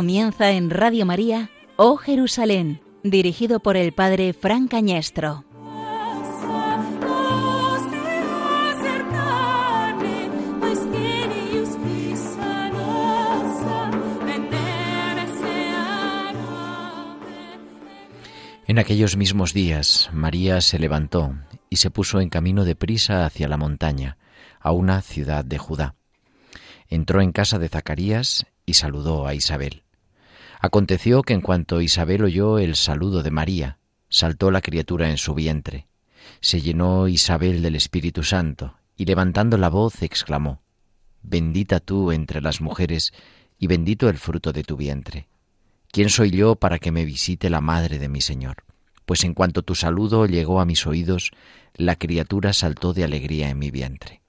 Comienza en Radio María, Oh Jerusalén, dirigido por el Padre Fran Cañestro. En aquellos mismos días, María se levantó y se puso en camino de prisa hacia la montaña, a una ciudad de Judá. Entró en casa de Zacarías y saludó a Isabel. Aconteció que en cuanto Isabel oyó el saludo de María, saltó la criatura en su vientre. Se llenó Isabel del Espíritu Santo y levantando la voz exclamó, Bendita tú entre las mujeres y bendito el fruto de tu vientre. ¿Quién soy yo para que me visite la madre de mi Señor? Pues en cuanto tu saludo llegó a mis oídos, la criatura saltó de alegría en mi vientre.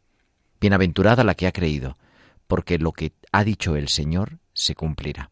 Bienaventurada la que ha creído, porque lo que ha dicho el Señor se cumplirá.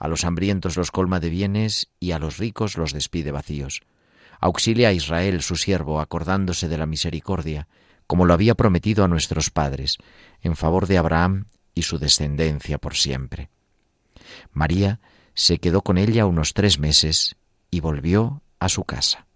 a los hambrientos los colma de bienes y a los ricos los despide vacíos. Auxilia a Israel, su siervo, acordándose de la misericordia, como lo había prometido a nuestros padres, en favor de Abraham y su descendencia por siempre. María se quedó con ella unos tres meses y volvió a su casa.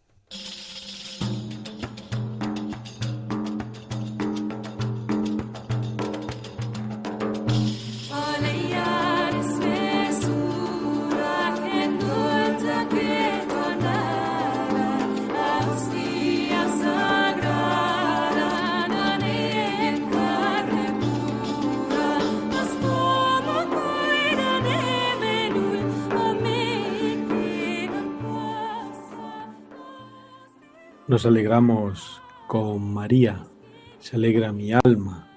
Nos alegramos con María, se alegra mi alma.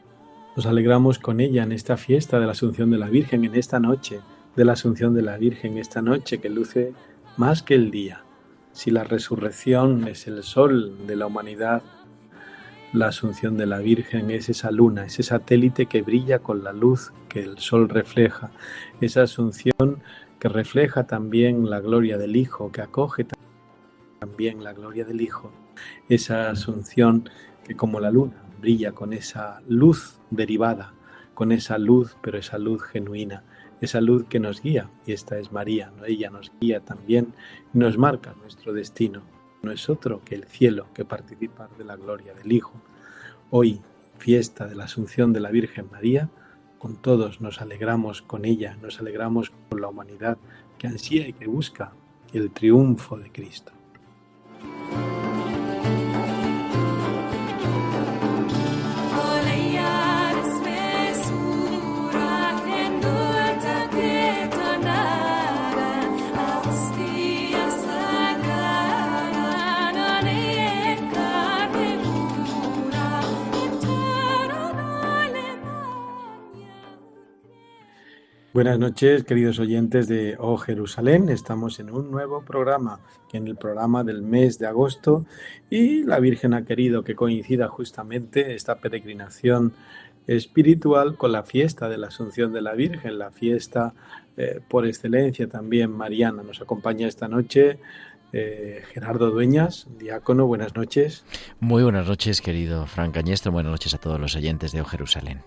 Nos alegramos con ella en esta fiesta de la Asunción de la Virgen, en esta noche de la Asunción de la Virgen, esta noche que luce más que el día. Si la resurrección es el sol de la humanidad, la Asunción de la Virgen es esa luna, ese satélite que brilla con la luz que el sol refleja, esa Asunción que refleja también la gloria del Hijo, que acoge también la gloria del Hijo esa asunción que como la luna brilla con esa luz derivada, con esa luz, pero esa luz genuina, esa luz que nos guía, y esta es María, ella nos guía también y nos marca nuestro destino. No es otro que el cielo, que participar de la gloria del Hijo. Hoy, fiesta de la Asunción de la Virgen María, con todos nos alegramos con ella, nos alegramos con la humanidad que ansía y que busca el triunfo de Cristo. Buenas noches, queridos oyentes de Oh Jerusalén. Estamos en un nuevo programa, en el programa del mes de agosto, y la Virgen ha querido que coincida justamente esta peregrinación espiritual con la fiesta de la Asunción de la Virgen, la fiesta eh, por excelencia también mariana. Nos acompaña esta noche eh, Gerardo Dueñas, diácono. Buenas noches. Muy buenas noches, querido Fran Cañestro. Buenas noches a todos los oyentes de Oh Jerusalén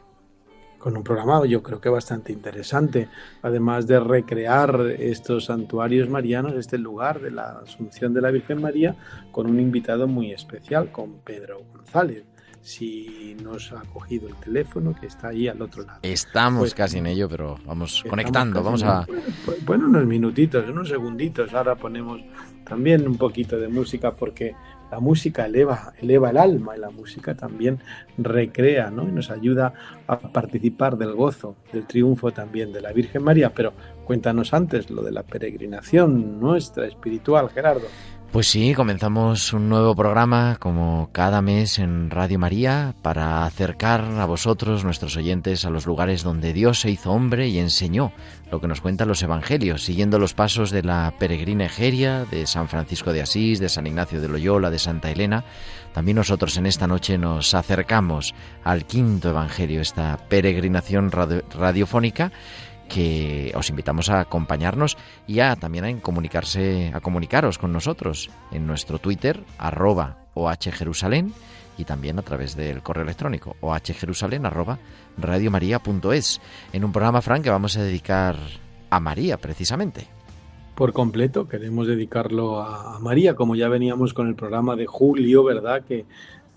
con un programa yo creo que bastante interesante, además de recrear estos santuarios marianos, este lugar de la Asunción de la Virgen María, con un invitado muy especial, con Pedro González. Si nos ha cogido el teléfono que está ahí al otro lado. Estamos pues, casi en ello, pero vamos conectando, vamos a... Bueno, unos minutitos, unos segunditos, ahora ponemos también un poquito de música porque la música eleva, eleva el alma y la música también recrea ¿no? y nos ayuda a participar del gozo, del triunfo también de la Virgen María. Pero cuéntanos antes lo de la peregrinación nuestra espiritual, Gerardo. Pues sí, comenzamos un nuevo programa como cada mes en Radio María para acercar a vosotros, nuestros oyentes, a los lugares donde Dios se hizo hombre y enseñó lo que nos cuentan los Evangelios, siguiendo los pasos de la peregrina Egeria, de San Francisco de Asís, de San Ignacio de Loyola, de Santa Elena. También nosotros en esta noche nos acercamos al quinto Evangelio, esta peregrinación radiofónica que os invitamos a acompañarnos y a también a comunicarse, a comunicaros con nosotros en nuestro Twitter, arroba ohjerusalén, y también a través del correo electrónico ohjerusalén arroba en un programa, Frank, que vamos a dedicar a María, precisamente. Por completo, queremos dedicarlo a, María, como ya veníamos con el programa de Julio, ¿verdad? Que,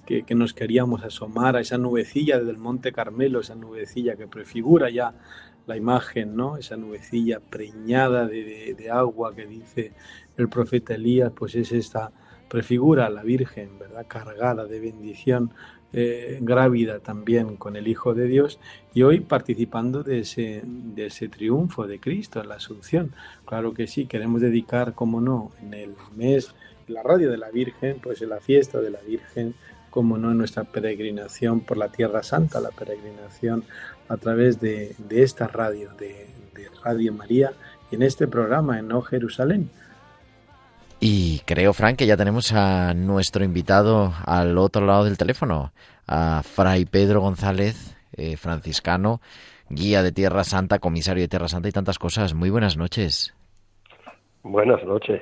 que, que, nos queríamos asomar a esa nubecilla del Monte Carmelo, esa nubecilla que prefigura ya la imagen, ¿no? Esa nubecilla preñada de, agua que dice el profeta Elías, pues es esta prefigura la Virgen, ¿verdad? Cargada de bendición, eh, grávida también con el Hijo de Dios y hoy participando de ese, de ese triunfo de Cristo en la Asunción. Claro que sí, queremos dedicar, como no, en el mes, la radio de la Virgen, pues en la fiesta de la Virgen, como no, en nuestra peregrinación por la Tierra Santa, la peregrinación a través de, esta radio, de, Radio María, en este programa en O Jerusalén. Y creo, Frank, que ya tenemos a nuestro invitado al otro lado del teléfono, a Fray Pedro González, eh, franciscano, guía de Tierra Santa, comisario de Tierra Santa y tantas cosas. Muy buenas noches. Buenas noches.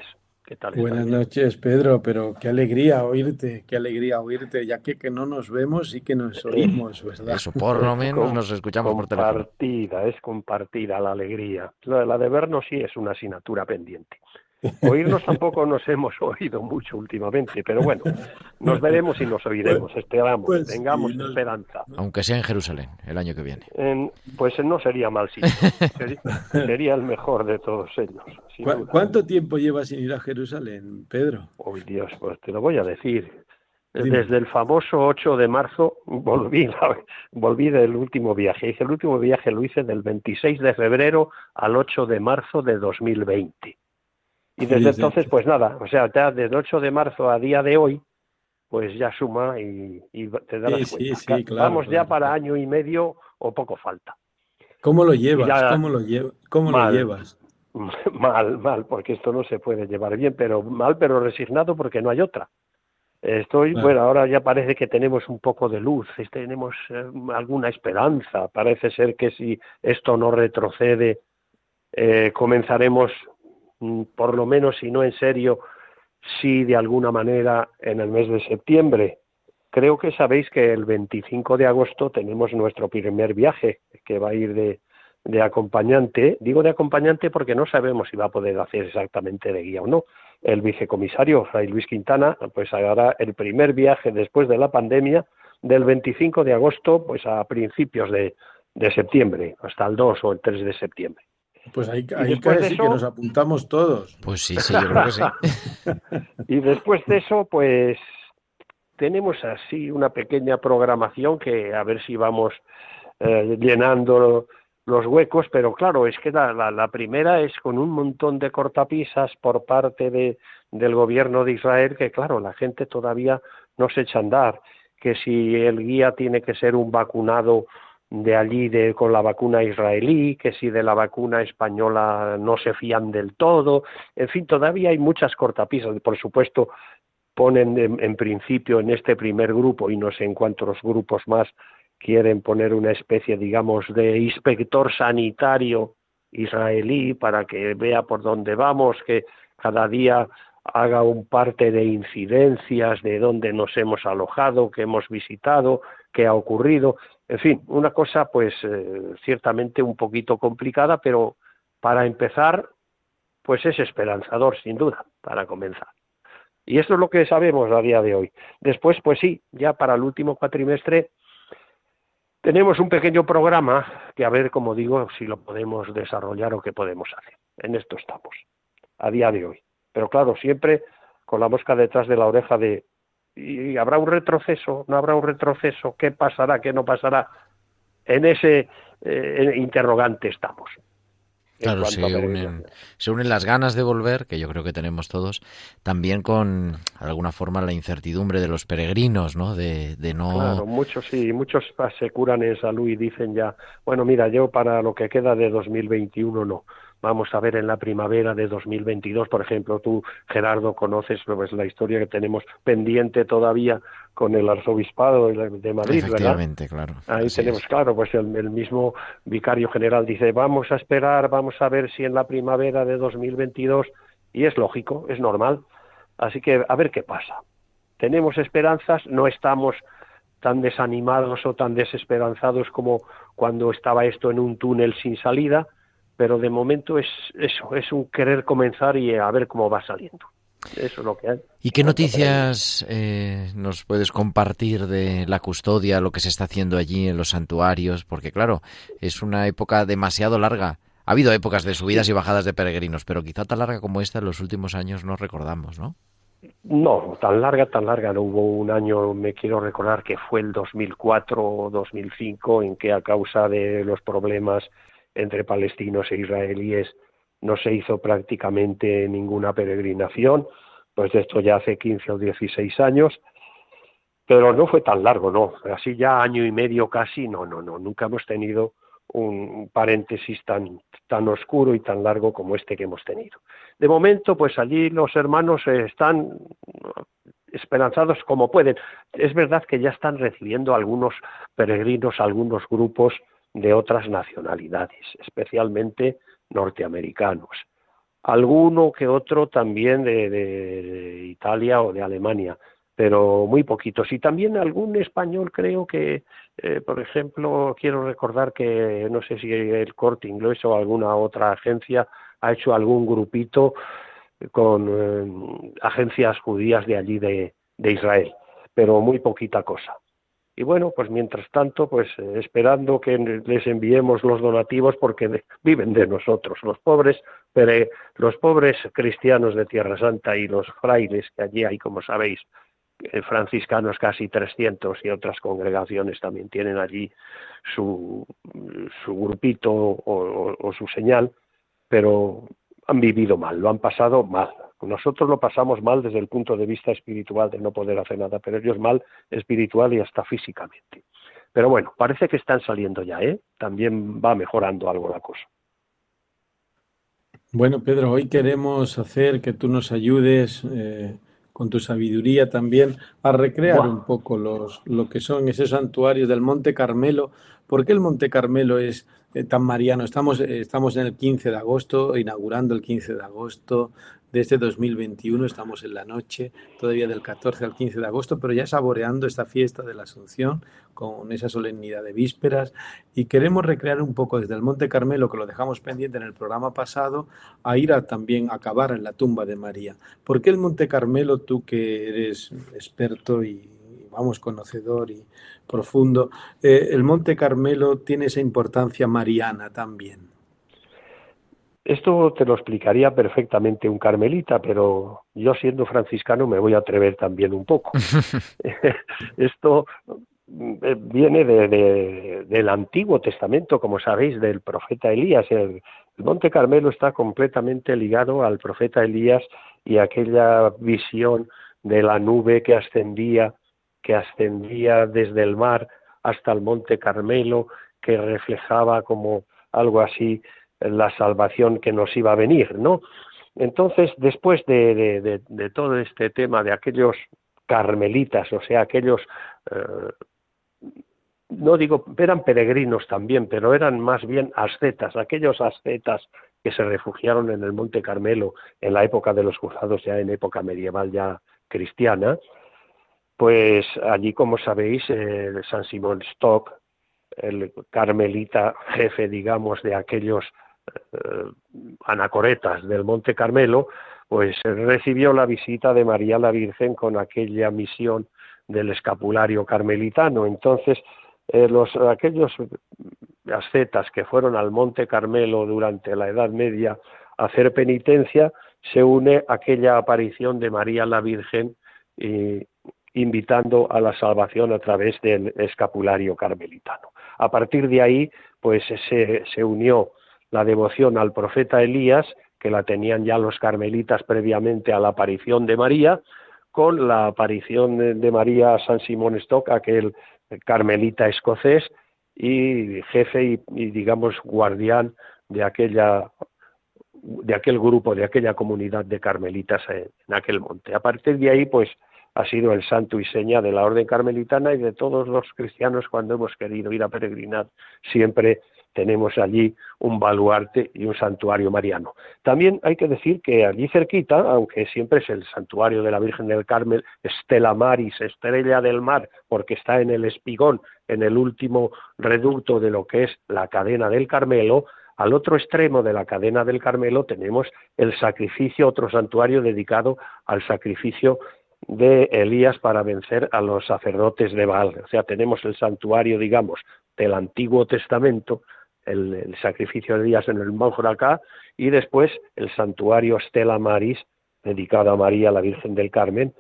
Buenas noches, Pedro, pero qué alegría oírte, qué alegría oírte, ya que, que no nos vemos y que nos oímos, ¿verdad? Eso, por lo menos nos escuchamos por teléfono. Compartida, es compartida la alegría. La de vernos sí es una asignatura pendiente. Oírnos tampoco nos hemos oído mucho últimamente, pero bueno, nos veremos y nos oiremos, esperamos, pues tengamos esperanza. Aunque sea en Jerusalén el año que viene. pues no sería mal sitio, sería, el mejor de todos ellos. ¿Cuánto tiempo llevas sin ir a Jerusalén, Pedro? Uy, Dios, pues te lo voy a decir. Desde el famoso 8 de marzo volví, volví del último viaje. Hice el último viaje lo hice del 26 de febrero al 8 de marzo de 2020. Y desde entonces, pues nada, o sea, ya desde el 8 de marzo a día de hoy, pues ya suma y, te das cuenta. Vamos ya para año y medio o poco falta. ¿Cómo lo llevas? ¿Cómo, lo, ¿Cómo lo llevas? Mal, mal, porque esto no se puede llevar bien, pero mal, pero resignado porque no hay otra. Estoy, bueno, ahora ya parece que tenemos un poco de luz, tenemos eh, alguna esperanza. Parece ser que si esto no retrocede, eh, comenzaremos por lo menos si no en serio, sí de alguna manera en el mes de septiembre. Creo que sabéis que el 25 de agosto tenemos nuestro primer viaje, que va a ir de, de acompañante. Digo de acompañante porque no sabemos si va a poder hacer exactamente de guía o no. El vicecomisario, Fray Luis Quintana, pues hará el primer viaje después de la pandemia del 25 de agosto pues a principios de, de septiembre, hasta el 2 o el 3 de septiembre. Pues ahí, ahí que nos apuntamos todos. Pues sí, sí, yo creo que sí. y después de eso, pues tenemos así una pequeña programación que a ver si vamos eh, llenando los huecos, pero claro, es que la, la, primera es con un montón de cortapisas por parte de, del gobierno de Israel, que claro, la gente todavía no se echa a andar, que si el guía tiene que ser un vacunado de allí de, con la vacuna israelí, que si de la vacuna española no se fían del todo, en fin, todavía hay muchas cortapisas, por supuesto, ponen en, principio en este primer grupo y no sé en cuántos grupos más quieren poner una especie, digamos, de inspector sanitario israelí para que vea por dónde vamos, que cada día haga un parte de incidencias de dónde nos hemos alojado, que hemos visitado, qué ha ocurrido. En fin, una cosa pues eh, ciertamente un poquito complicada, pero para empezar, pues es esperanzador, sin duda, para comenzar. Y esto es lo que sabemos a día de hoy. Después, pues sí, ya para el último cuatrimestre tenemos un pequeño programa que a ver, como digo, si lo podemos desarrollar o qué podemos hacer. En esto estamos, a día de hoy. Pero claro, siempre con la mosca detrás de la oreja de y habrá un retroceso, no habrá un retroceso, qué pasará, qué no pasará. En ese eh, interrogante estamos. Claro, se unen, se unen las ganas de volver, que yo creo que tenemos todos, también con, de alguna forma, la incertidumbre de los peregrinos, ¿no? De, de no... Claro, muchos sí, muchos se curan en salud y dicen ya, bueno, mira, yo para lo que queda de 2021 no vamos a ver en la primavera de 2022, por ejemplo, tú, Gerardo, conoces pues, la historia que tenemos pendiente todavía con el arzobispado de Madrid, Efectivamente, claro. Ahí tenemos, claro, pues el, mismo vicario general dice, vamos a esperar, vamos a ver si en la primavera de 2022, y es lógico, es normal, así que a ver qué pasa. Tenemos esperanzas, no estamos tan desanimados o tan desesperanzados como cuando estaba esto en un túnel sin salida, pero de momento es eso, es un querer comenzar y a ver cómo va saliendo. Eso es lo que hay. ¿Y qué noticias eh, nos puedes compartir de la custodia, lo que se está haciendo allí en los santuarios? Porque claro, es una época demasiado larga. Ha habido épocas de subidas y bajadas de peregrinos, pero quizá tan larga como esta en los últimos años no recordamos, ¿no? No, tan larga, tan larga. No hubo un año, me quiero recordar que fue el 2004 o 2005, en que a causa de los problemas entre palestinos e israelíes no se hizo prácticamente ninguna peregrinación, pues de esto ya hace 15 o 16 años, pero no fue tan largo, no, así ya año y medio casi, no, no, no, nunca hemos tenido un paréntesis tan, tan oscuro y tan largo como este que hemos tenido. De momento, pues allí los hermanos están esperanzados como pueden. Es verdad que ya están recibiendo algunos peregrinos, algunos grupos de otras nacionalidades, especialmente norteamericanos. Alguno que otro también de, Italia o de Alemania, pero muy poquitos. Y también algún español creo que, eh, por ejemplo, quiero recordar que no sé si el Corte Inglés o alguna otra agencia ha hecho algún grupito con eh, agencias judías de allí de Israel, pero muy poquita cosa. Y bueno, pues mientras tanto, pues eh, esperando que les enviemos los donativos porque viven de nosotros, los pobres, pero los pobres cristianos de Tierra Santa y los frailes que allí hay, como sabéis, eh, franciscanos casi 300 y otras congregaciones también tienen allí su, su grupito o su señal, pero han vivido mal, lo han pasado mal. Nosotros lo pasamos mal desde el punto de vista espiritual de no poder hacer nada, pero ellos mal espiritual y hasta físicamente. Pero bueno, parece que están saliendo ya, ¿eh? También va mejorando algo la cosa. Bueno, Pedro, hoy queremos hacer que tú nos ayudes eh, con tu sabiduría también a recrear un poco los, lo que son esos santuarios del Monte Carmelo. ¿Por qué el Monte Carmelo es eh, tan mariano? Estamos, eh, estamos en el 15 de agosto, inaugurando el 15 de agosto de este 2021. Estamos en la noche, todavía del 14 al 15 de agosto, pero ya saboreando esta fiesta de la Asunción con esa solemnidad de vísperas. Y queremos recrear un poco desde el Monte Carmelo, que lo dejamos pendiente en el programa pasado, a ir a también acabar en la tumba de María. ¿Por qué el Monte Carmelo, tú que eres experto y vamos, conocedor y profundo, eh, el Monte Carmelo tiene esa importancia mariana también? Esto te lo explicaría perfectamente un carmelita, pero yo siendo franciscano me voy a atrever también un poco. Esto eh, viene de, del Antiguo Testamento, como sabéis, del profeta Elías. El, Monte Carmelo está completamente ligado al profeta Elías y aquella visión de la nube que ascendía, que ascendía desde el mar hasta el Monte Carmelo, que reflejaba como algo así la salvación que nos iba a venir, ¿no? Entonces, después de, todo este tema de aquellos carmelitas, o sea, aquellos, eh, no digo, eran peregrinos también, pero eran más bien ascetas, aquellos ascetas que se refugiaron en el Monte Carmelo en la época de los cruzados, ya en época medieval ya cristiana, pues allí, como sabéis, San Simón Stock, el carmelita jefe, digamos, de aquellos anacoretas del Monte Carmelo, pues recibió la visita de María la Virgen con aquella misión del escapulario carmelitano. Entonces, eh, los, aquellos ascetas que fueron al Monte Carmelo durante la Edad Media a hacer penitencia, se une aquella aparición de María la Virgen invitando a la salvación a través del escapulario carmelitano. A partir de ahí, pues se unió la devoción al profeta Elías, que la tenían ya los carmelitas previamente a la aparición de María, con la aparición de María a San Simón Stock, aquel carmelita escocés y jefe y, digamos guardián de aquella de aquel grupo, de aquella comunidad de carmelitas en, aquel monte. A partir de ahí, pues, ha sido el santo y seña de la orden carmelitana y de todos los cristianos cuando hemos querido ir a peregrinar. Siempre tenemos allí un baluarte y un santuario mariano. También hay que decir que allí cerquita, aunque siempre es el santuario de la Virgen del Carmel, Estela Maris, estrella del mar, porque está en el espigón, en el último reducto de lo que es la cadena del Carmelo, al otro extremo de la cadena del Carmelo tenemos el sacrificio, otro santuario dedicado al sacrificio de Elías para vencer a los sacerdotes de Baal. O sea, tenemos el santuario, digamos, del Antiguo Testamento, el, sacrificio de Elías en el Monte acá, y después el santuario Stella Maris, dedicado a María, la Virgen del Carmen,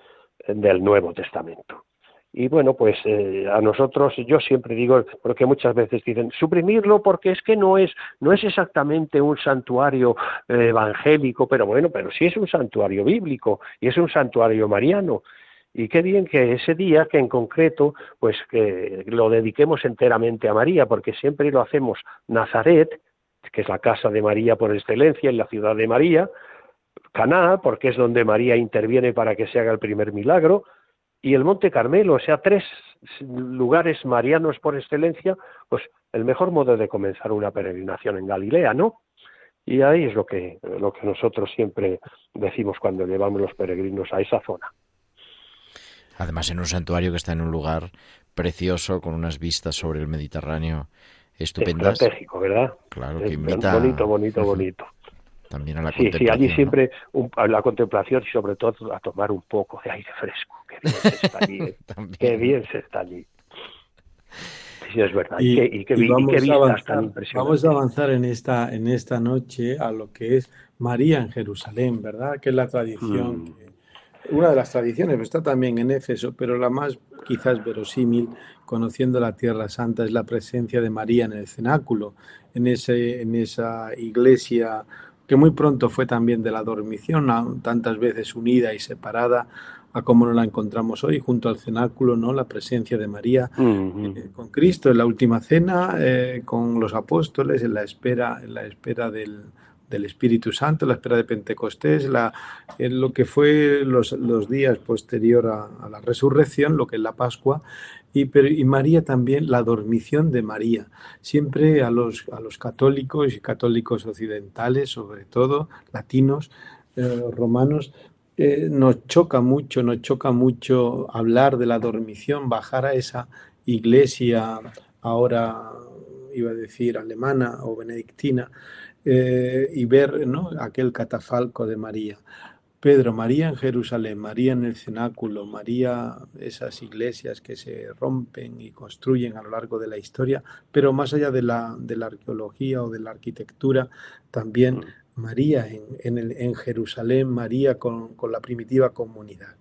del Nuevo Testamento. Y bueno, pues eh, a nosotros, yo siempre digo, porque muchas veces dicen, suprimirlo porque es que no es, no es exactamente un santuario eh, evangélico, pero bueno, pero sí es un santuario bíblico y es un santuario mariano. Y qué bien que ese día, que en concreto, pues que lo dediquemos enteramente a María, porque siempre lo hacemos Nazaret, que es la casa de María por excelencia, en la ciudad de María, Caná, porque es donde María interviene para que se haga el primer milagro, y el Monte Carmelo, o sea, tres lugares marianos por excelencia, pues el mejor modo de comenzar una peregrinación en Galilea, ¿no? Y ahí es lo que, lo que nosotros siempre decimos cuando llevamos los peregrinos a esa zona. Además, en un santuario que está en un lugar precioso, con unas vistas sobre el Mediterráneo estupendas. Estratégico, ¿verdad? Claro, que invita... Bonito, bonito, bonito también a la sí, Sí, allí siempre a la contemplación y sobre todo a tomar un poco de aire fresco. Qué bien se está allí. ¿eh? qué bien se está allí. Sí, es verdad. Y, y, qué, vamos, a avanzar, vamos a avanzar en esta, en esta noche a lo que es María en Jerusalén, ¿verdad? Que es la tradición, mm. Una de las tradiciones, está también en Éfeso, pero la más quizás verosímil, conociendo la Tierra Santa, es la presencia de María en el cenáculo, en, ese, en esa iglesia que muy pronto fue también de la dormición, tantas veces unida y separada a como no la encontramos hoy, junto al cenáculo, ¿no? La presencia de María eh, con Cristo en la última cena, eh, con los apóstoles, en la espera, en la espera del, del Espíritu Santo, la espera de Pentecostés, la, en lo que fue los, días posterior a, la resurrección, lo que es la Pascua, y, y, María también, la dormición de María. Siempre a los, a los católicos y católicos occidentales, sobre todo latinos, eh, romanos, eh, nos choca mucho, nos choca mucho hablar de la dormición, bajar a esa iglesia ahora iba a decir alemana o benedictina, eh, y ver ¿no? aquel catafalco de María. Pedro, María en Jerusalén, María en el cenáculo, María, esas iglesias que se rompen y construyen a lo largo de la historia, pero más allá de la, de la arqueología o de la arquitectura, también mm. María en, en, el, en Jerusalén, María con, con la primitiva comunidad.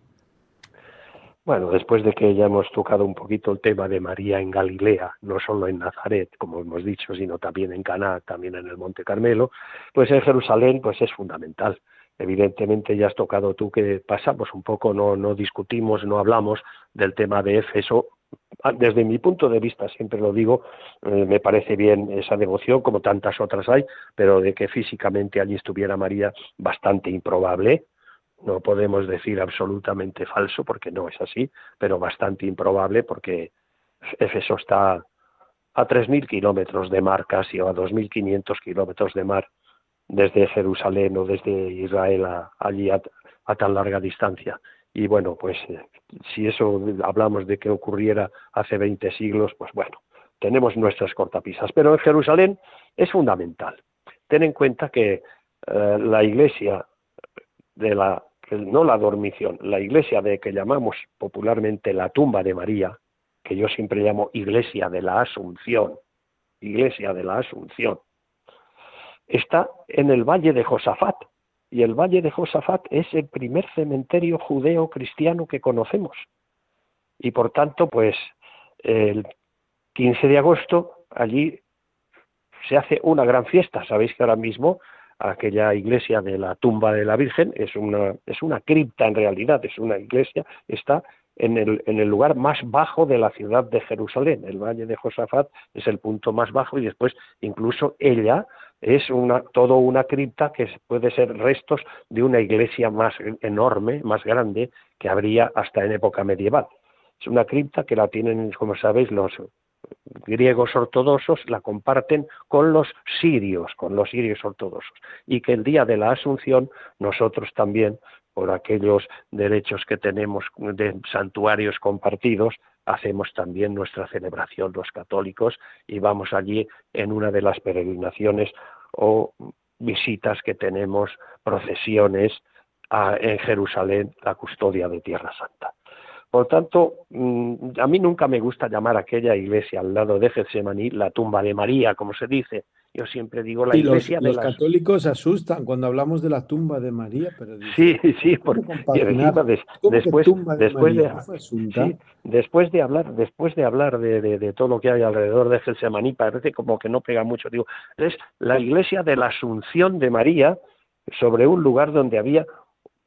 Bueno, después de que ya hemos tocado un poquito el tema de María en Galilea, no solo en Nazaret, como hemos dicho, sino también en Caná, también en el Monte Carmelo, pues en Jerusalén pues es fundamental. Evidentemente ya has tocado tú que pasamos un poco, no, no discutimos, no hablamos del tema de Éfeso. Ah, desde mi punto de vista, siempre lo digo, eh, me parece bien esa devoción, como tantas otras hay, pero de que físicamente allí estuviera María, bastante improbable, no podemos decir absolutamente falso porque no es así, pero bastante improbable porque Éfeso está a 3.000 kilómetros de mar casi o a 2.500 kilómetros de mar desde Jerusalén o desde Israel allí a, tan larga distancia. Y bueno, pues eh, si eso hablamos de que ocurriera hace 20 siglos, pues bueno, tenemos nuestras cortapisas. Pero en Jerusalén es fundamental. Ten en cuenta que eh, la iglesia de la no la dormición, la iglesia de que llamamos popularmente la tumba de María, que yo siempre llamo iglesia de la Asunción, iglesia de la Asunción, está en el valle de Josafat, y el valle de Josafat es el primer cementerio judeo cristiano que conocemos. Y por tanto, pues el 15 de agosto allí se hace una gran fiesta. Sabéis que ahora mismo aquella iglesia de la tumba de la Virgen es una, es una cripta en realidad, es una iglesia, está en el, en el lugar más bajo de la ciudad de Jerusalén. El valle de Josafat es el punto más bajo y después incluso ella es una, todo una cripta que puede ser restos de una iglesia más enorme, más grande, que habría hasta en época medieval. Es una cripta que la tienen, como sabéis, los griegos ortodoxos, la comparten con los sirios, con los sirios ortodoxos, y que el día de la Asunción nosotros también, por aquellos derechos que tenemos de santuarios compartidos, hacemos también nuestra celebración los católicos y vamos allí en una de las peregrinaciones o visitas que tenemos, procesiones en Jerusalén, la custodia de Tierra Santa. Por tanto, mm, a mí nunca me gusta llamar a aquella iglesia al lado de Getsemaní la tumba de María, como se dice. Yo siempre digo la iglesia los, de los católicos asustan cuando hablamos de la tumba de María, pero sí, sí, porque después, después de, después de hablar, después de hablar de, todo lo que hay alrededor de Getsemaní, parece como que no pega mucho. Digo, es la iglesia de la Asunción de María sobre un lugar donde había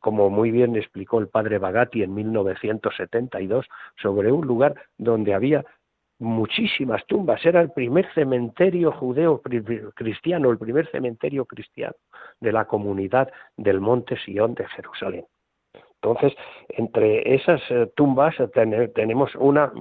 como muy bien explicó el padre Bagatti en 1972, sobre un lugar donde había muchísimas tumbas. Era el primer cementerio judeo cristiano, el primer cementerio cristiano de la comunidad del Monte Sion de Jerusalén. Entonces, entre esas eh, tumbas tenemos una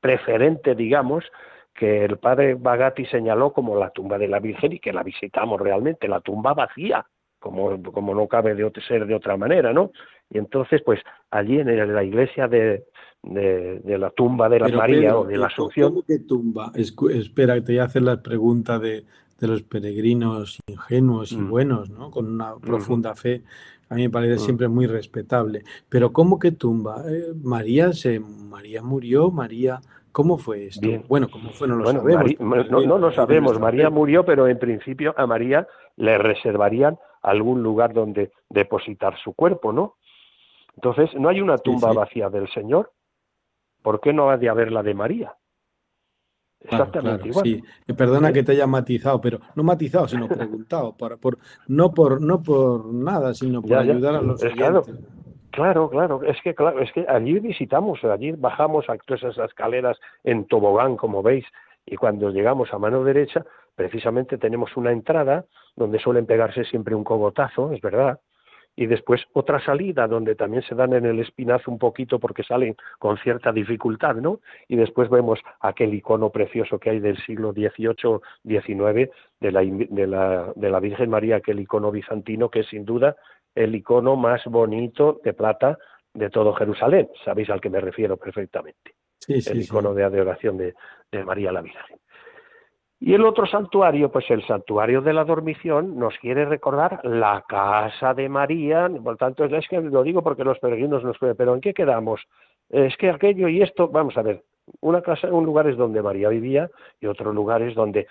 preferente, digamos, que el padre Bagatti señaló como la tumba de la Virgen y que la visitamos realmente, la tumba vacía, como, como no cabe de ser de otra manera, ¿no? Y entonces, pues allí en la iglesia de, de, la tumba de la María o de la Asunción. ¿Cómo que tumba? espera, te voy a hacer la pregunta de, de los peregrinos ingenuos y mm. buenos, ¿no? Con una mm. profunda fe. A mí me parece mm. siempre muy respetable. Pero ¿cómo que tumba? Eh, María se María murió, María ¿Cómo fue esto? Bueno, ¿cómo fue? No lo sabemos. no, no, lo sabemos. María murió, pero en principio a María le reservarían algún lugar donde depositar su cuerpo, ¿no? Entonces, no hay una tumba vacía del Señor. ¿Por qué no ha de haber la de María? Exactamente igual. Sí. Perdona ¿Eh? que te haya matizado, pero no matizado, sino preguntado, por, por, no por no por nada, sino por ayudar a los claro, claro, claro, es que claro, es que allí visitamos, allí bajamos a todas esas escaleras en tobogán, como veis, y cuando llegamos a mano derecha, precisamente tenemos una entrada donde suelen pegarse siempre un cogotazo, es verdad, y después otra salida donde también se dan en el espinazo un poquito porque salen con cierta dificultad, ¿no? Y después vemos aquel icono precioso que hay del siglo XVIII-XIX de la, de, la, de la Virgen María, aquel icono bizantino que es sin duda el icono más bonito de plata de todo Jerusalén. Sabéis al que me refiero perfectamente. el icono de adoración de, de María la Virgen. Y el otro santuario, pues el santuario de la dormición, nos quiere recordar la casa de María, por tanto, es que lo digo porque los peregrinos nos pueden, pero ¿en qué quedamos? Es que aquello y esto, vamos a ver, una casa, un lugar es donde María vivía y otro lugar es donde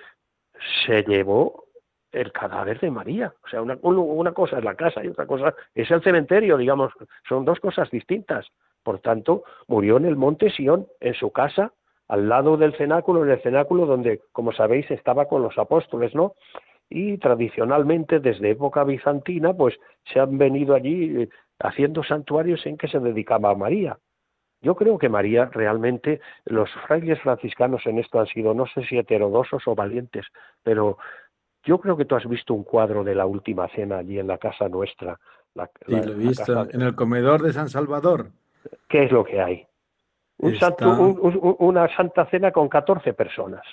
se llevó el cadáver de María. O sea, una, una cosa es la casa y otra cosa es el cementerio, digamos, son dos cosas distintas. Por tanto, murió en el monte Sión, en su casa, al lado del cenáculo, en el cenáculo donde, como sabéis, estaba con los apóstoles, ¿no? Y tradicionalmente, desde época bizantina, pues se han venido allí eh, haciendo santuarios en que se dedicaba a María. Yo creo que María realmente, los frailes franciscanos en esto han sido, no sé si heterodosos o valientes, pero yo creo que tú has visto un cuadro de la última cena allí en la casa nuestra. La, sí, lo he visto, en el comedor de San Salvador. ¿Qué es lo que hay? Una santa cena con 14 personas.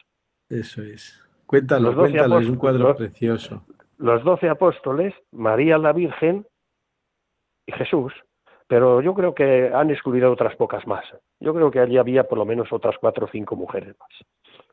Eso es. Cuéntalo, cuéntalo, es un cuadro precioso. Los doce apóstoles, María la Virgen y Jesús, pero yo creo que han excluido otras pocas más. Yo creo que allí había por lo menos otras cuatro o cinco mujeres más.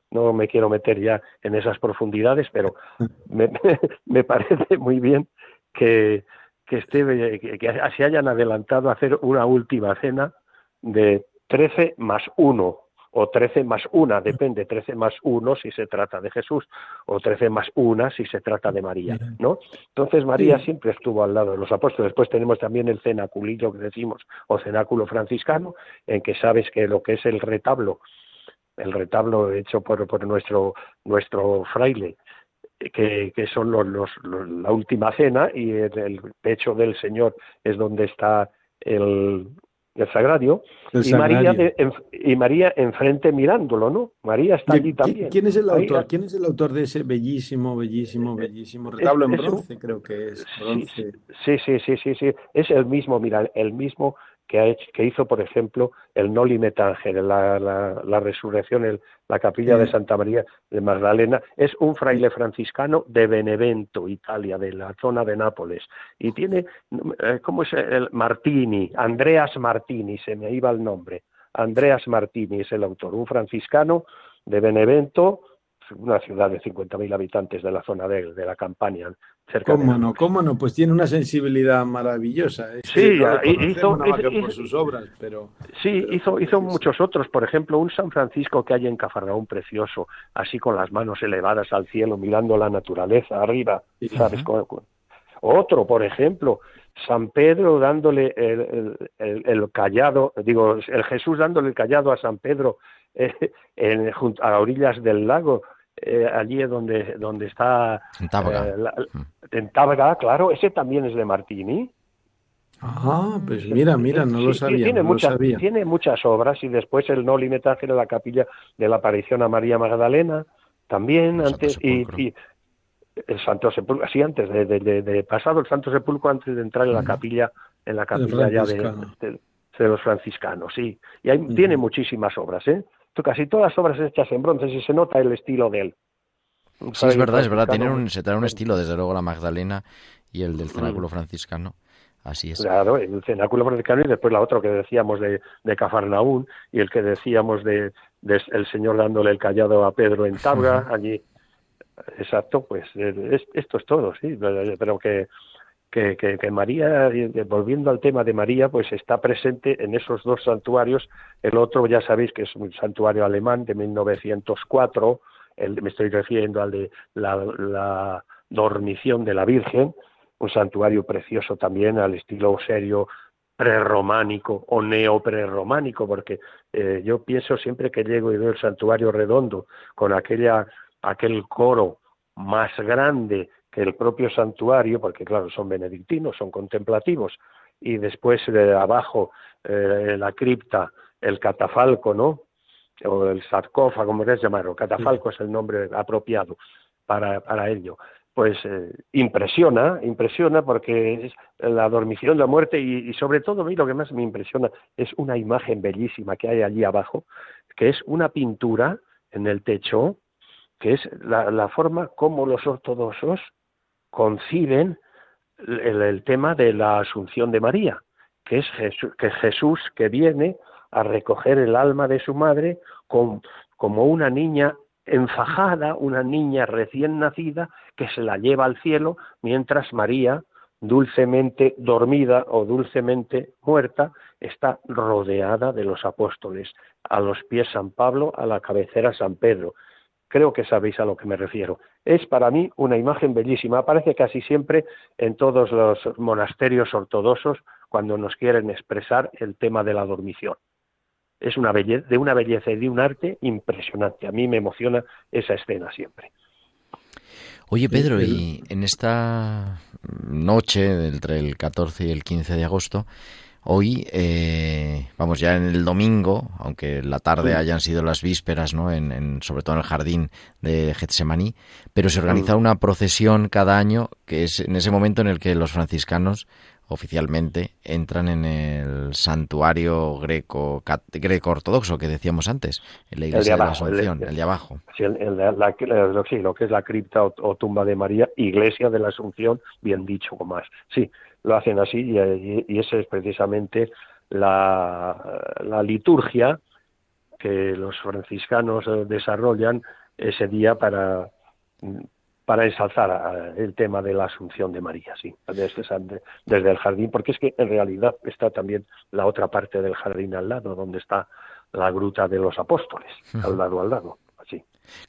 No me quiero meter ya en esas profundidades, pero me, parece muy bien que, que, esté, que se hayan adelantado a hacer una última cena de 13 más 1 o 13 más 1, depende, 13 más 1 si se trata de Jesús o 13 más 1 si se trata de María, ¿no? Entonces María siempre estuvo al lado de los apóstoles. Después tenemos también el cenaculillo que decimos, o cenáculo franciscano, en que sabes que lo que es el retablo, el retablo hecho por, por nuestro, nuestro fraile, que, que son los, los, la última cena y en el pecho del Señor es donde está el, el sagrario, y, María y María enfrente mirándolo, ¿no? María está allí también. ¿Quién es el autor? ¿Quién es el autor de ese bellísimo, bellísimo, bellísimo retablo en bronce? creo que es. Bronce. Sí, sí, sí, sí, sí, es el mismo, mira, el mismo que, hizo, por ejemplo, el Noli Metangere, la, la, resurrección, la capilla de Santa María de Magdalena, es un fraile franciscano de Benevento, Italia, de la zona de Nápoles. Y tiene, eh, ¿cómo es el Martini? Andreas Martini, se me iba el nombre. Andreas Martini es el autor, un franciscano de Benevento, una ciudad de 50.000 habitantes de la zona de, de la Campania, ¿Cómo no? ¿Cómo no? Pues tiene una sensibilidad maravillosa. sí, hizo, por sus obras, pero sí, hizo, hizo muchos otros. Por ejemplo, un San Francisco que hay en Cafarnaún precioso, así con las manos elevadas al cielo, mirando la naturaleza arriba, ¿sabes? Otro, por ejemplo, San Pedro dándole el, el, callado, digo, el Jesús dándole el callado a San Pedro eh, en, a orillas del lago eh, allí es donde, donde está... En Tábara. Eh, claro, ese también es de Martini. Ah, pues mira, mira, no lo sabía. Tiene, muchas, tiene muchas obras y después el Noli Metangelo, la capilla de la aparición a María Magdalena, también antes, y, el Santo Sepulcro, sí, antes de, de, pasado el Santo Sepulcro, antes de entrar en la capilla, en la capilla ya de, los franciscanos, sí. Y hay, tiene muchísimas obras, ¿eh? Casi todas las obras hechas en bronce y se nota el estilo de él. Sí, es verdad, es verdad, tienen un, se trae un estilo, desde luego la Magdalena y el del cenáculo mm. franciscano. Así es. Claro, el cenáculo franciscano y después la otra que decíamos de, de Cafarnaún y el que decíamos de, el Señor dándole el callado a Pedro en Tabra, allí. Exacto, pues esto es todo, sí, pero que que, que, María, volviendo al tema de María, pues está presente en esos dos santuarios. El otro, ya sabéis que es un santuario alemán de 1904, el, me estoy refiriendo al de la, dormición de la Virgen, un santuario precioso también al estilo serio prerrománico o neoprerrománico, porque eh, yo pienso siempre que llego y veo el santuario redondo con aquella, aquel coro más grande que el propio santuario, porque claro, son benedictinos, son contemplativos, y después de abajo eh, la cripta, el catafalco, ¿no? O el sarcófago, como quieras llamarlo, catafalco es el nombre apropiado para, para ello. Pues eh, impresiona, impresiona porque es la dormición, la muerte y, y sobre todo a mí lo que más me impresiona es una imagen bellísima que hay allí abajo, que es una pintura en el techo, que es la, la forma como los ortodoxos conciben el, tema de la asunción de María, que es Jesús, que Jesús que viene a recoger el alma de su madre como una niña enfajada, una niña recién nacida que se la lleva al cielo, mientras María, dulcemente dormida o dulcemente muerta, está rodeada de los apóstoles, a los pies San Pablo, a la cabecera San Pedro. Creo que sabéis a lo que me refiero. Es para mí una imagen bellísima. Aparece casi siempre en todos los monasterios ortodoxos cuando nos quieren expresar el tema de la dormición. Es una belleza, de una belleza y de un arte impresionante. A mí me emociona esa escena siempre. Oye Pedro, y en esta noche entre el 14 y el 15 de agosto, Hoy, eh, vamos ya en el domingo, aunque la tarde hayan sido las vísperas, ¿no? En, sobre todo en el jardín de Getsemaní, pero se organiza una procesión cada año que es en ese momento en el que los franciscanos oficialmente entran en el santuario greco greco ortodoxo que decíamos antes, en la iglesia de, la Asunción, el, de abajo. Sí, lo que es la cripta o, tumba de María, iglesia de la Asunción, bien dicho más. Sí, lo hacen así y, y esa es precisamente la, la liturgia que los franciscanos desarrollan ese día para para ensalzar el tema de la Asunción de María, sí, desde, desde el jardín, porque es que en realidad está también la otra parte del jardín al lado, donde está la gruta de los apóstoles, al lado al lado.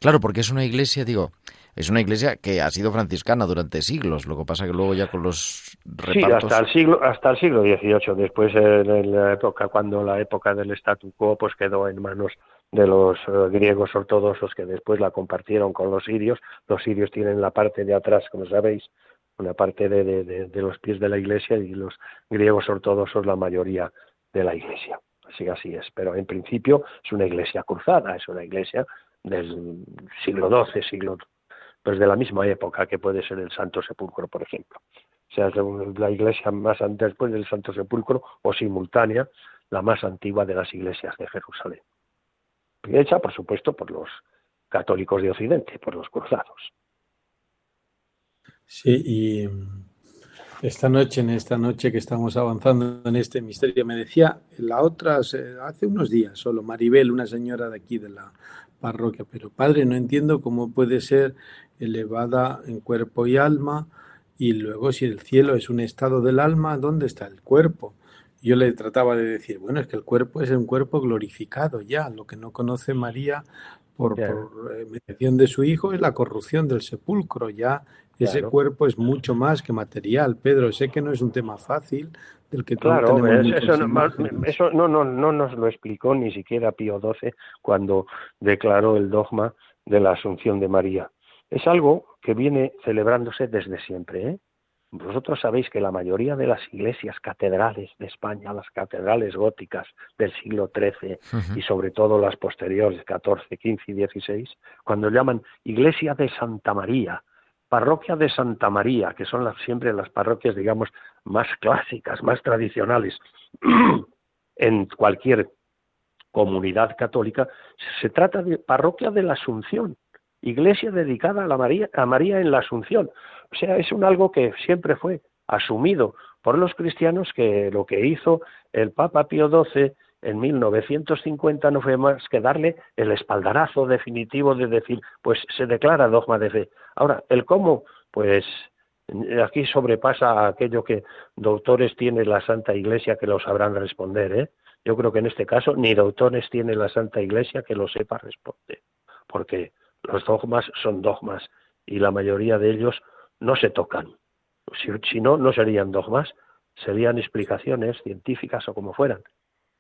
Claro, porque es una iglesia, digo, es una iglesia que ha sido franciscana durante siglos, lo que pasa que luego ya con los repartos... Sí, hasta el siglo, hasta el siglo XVIII, después en la época, cuando la época del statu quo pues quedó en manos de los eh, griegos ortodoxos que después la compartieron con los sirios. Los sirios tienen la parte de atrás, como sabéis, una parte de, de, de, los pies de la iglesia y los griegos ortodoxos la mayoría de la iglesia. Así que así es. Pero en principio es una iglesia cruzada, es una iglesia del siglo XII, siglo pues de la misma época que puede ser el Santo Sepulcro, por ejemplo. O sea, la iglesia más después del Santo Sepulcro o simultánea, la más antigua de las iglesias de Jerusalén. hecha, por supuesto, por los católicos de Occidente, por los cruzados. Sí, y esta noche, en esta noche que estamos avanzando en este misterio, me decía la otra, hace unos días solo, Maribel, una señora de aquí de la parroquia, pero padre, no entiendo cómo puede ser elevada en cuerpo y alma, y luego si el cielo es un estado del alma, ¿dónde está el cuerpo? Yo le trataba de decir, bueno, es que el cuerpo es un cuerpo glorificado ya, lo que no conoce María por, por eh, mediación de su hijo es la corrupción del sepulcro, ya ese cuerpo es mucho más que material. Pedro, sé que no es un tema fácil, del que claro, eso, no, eso no, no, no nos lo explicó ni siquiera Pío XII cuando declaró el dogma de la Asunción de María. Es algo que viene celebrándose desde siempre. ¿eh? Vosotros sabéis que la mayoría de las iglesias catedrales de España, las catedrales góticas del siglo XIII y sobre todo las posteriores, XIV, XV y XVI, cuando llaman Iglesia de Santa María, Parroquia de Santa María, que son las, siempre las parroquias, digamos, más clásicas, más tradicionales en cualquier comunidad católica, se trata de parroquia de la Asunción, iglesia dedicada a, la María, María en la Asunción. O sea, es un algo que siempre fue asumido por los cristianos que lo que hizo el Papa Pío XII en 1950 no fue más que darle el espaldarazo definitivo de decir, pues se declara dogma de fe. Ahora, el cómo, pues aquí sobrepasa aquello que doctores tiene la Santa Iglesia que lo sabrán responder, ¿eh? Yo creo que en este caso ni doctores tiene la Santa Iglesia que lo sepa responder, porque los dogmas son dogmas y la mayoría de ellos no se tocan. Si, no, no serían dogmas, serían explicaciones científicas o como fueran.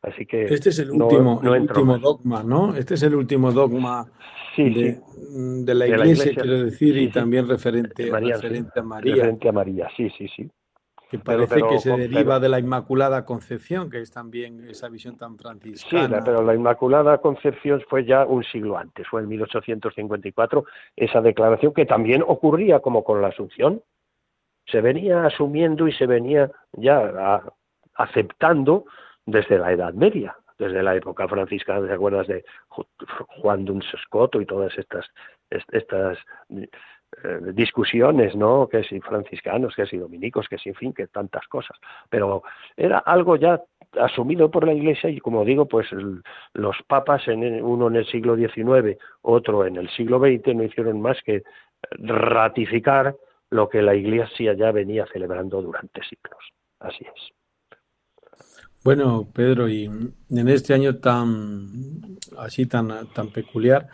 Así que este es el último, último dogma, ¿no? Este es el último dogma de, la iglesia, quiero decir, y también referente, referente a María. Referente a María, sí, sí, sí que parece que se deriva de la Inmaculada Concepción, que es también esa visión tan franciscana. Sí, pero la Inmaculada Concepción fue ya un siglo antes, fue en 1854 esa declaración que también ocurría como con la Asunción. Se venía asumiendo y se venía ya aceptando desde la Edad Media, desde la época franciscana, ¿te acuerdas de Juan Duns Scotto y todas estas, estas eh, discusiones, ¿no? Que si franciscanos, que si dominicos, que si, en fin, que tantas cosas. Pero era algo ya asumido por la Iglesia y, como digo, pues los papas, en uno en el siglo XIX, otro en el siglo XX, no hicieron más que ratificar lo que la Iglesia ya venía celebrando durante siglos. Así es. Bueno, Pedro, y en este año tan así tan tan peculiar,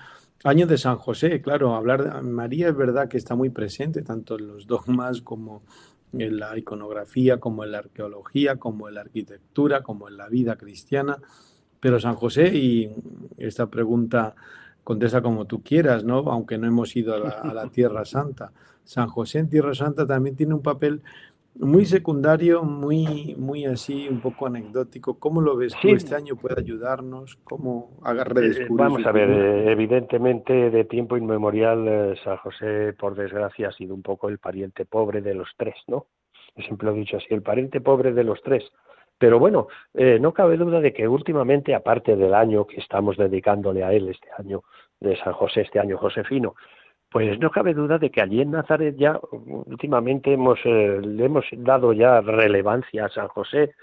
Año de San José, claro, hablar de María es verdad que está muy presente tanto en los dogmas como en la iconografía, como en la arqueología, como en la arquitectura, como en la vida cristiana. Pero San José, y esta pregunta contesta como tú quieras, ¿no? Aunque no hemos ido a la, a la Tierra Santa. San José en Tierra Santa también tiene un papel muy secundario, muy, muy así, un poco anecdótico. ¿Cómo lo ves tú? ¿Este año puede ayudarnos? ¿Cómo agarre eh, Vamos a ver, eh, evidentemente de tiempo inmemorial eh, San José, por desgracia, ha sido un poco el pariente pobre de los tres, ¿no? Siempre lo he dicho así, el pariente pobre de los tres. Pero bueno, no cabe duda de que últimamente, aparte del año que estamos dedicándole a él, este año de San José, este año josefino, pues no cabe duda de que allí en Nazaret ya últimamente hemos, eh, le hemos dado ya relevancia a San José.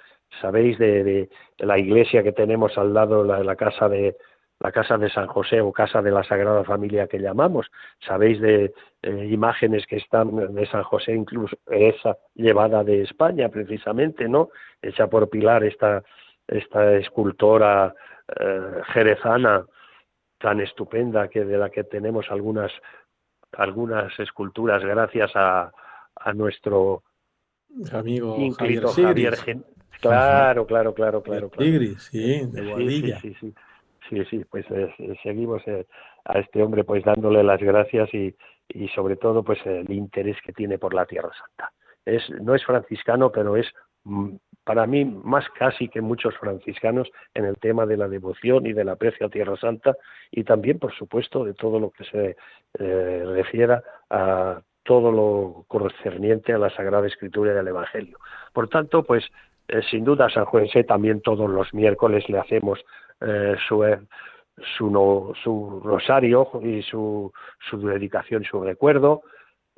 Sabéis de, la iglesia que tenemos al lado, la, la casa de la casa de San José o casa de la Sagrada Familia que llamamos. Sabéis de eh, imágenes que están de San José, incluso esa llevada de España precisamente, ¿no? Hecha por Pilar, esta, esta escultora eh, jerezana tan estupenda que de la que tenemos algunas algunas esculturas gracias a, a nuestro amigo Javier, Claro, claro, claro, claro. Tigris, sí, de sí, sí, sí, sí, sí, pues eh, seguimos eh, a este hombre pues dándole las gracias y, y sobre todo pues el interés que tiene por la Tierra Santa. Es, no es franciscano, pero es mm, para mí más casi que muchos franciscanos en el tema de la devoción y del aprecio a Tierra Santa y también, por supuesto, de todo lo que se eh, refiera a todo lo concerniente a la Sagrada Escritura y al Evangelio. Por tanto, pues eh, sin duda San José también todos los miércoles le hacemos eh, su, eh, su, su, rosario y su, su dedicación, su recuerdo.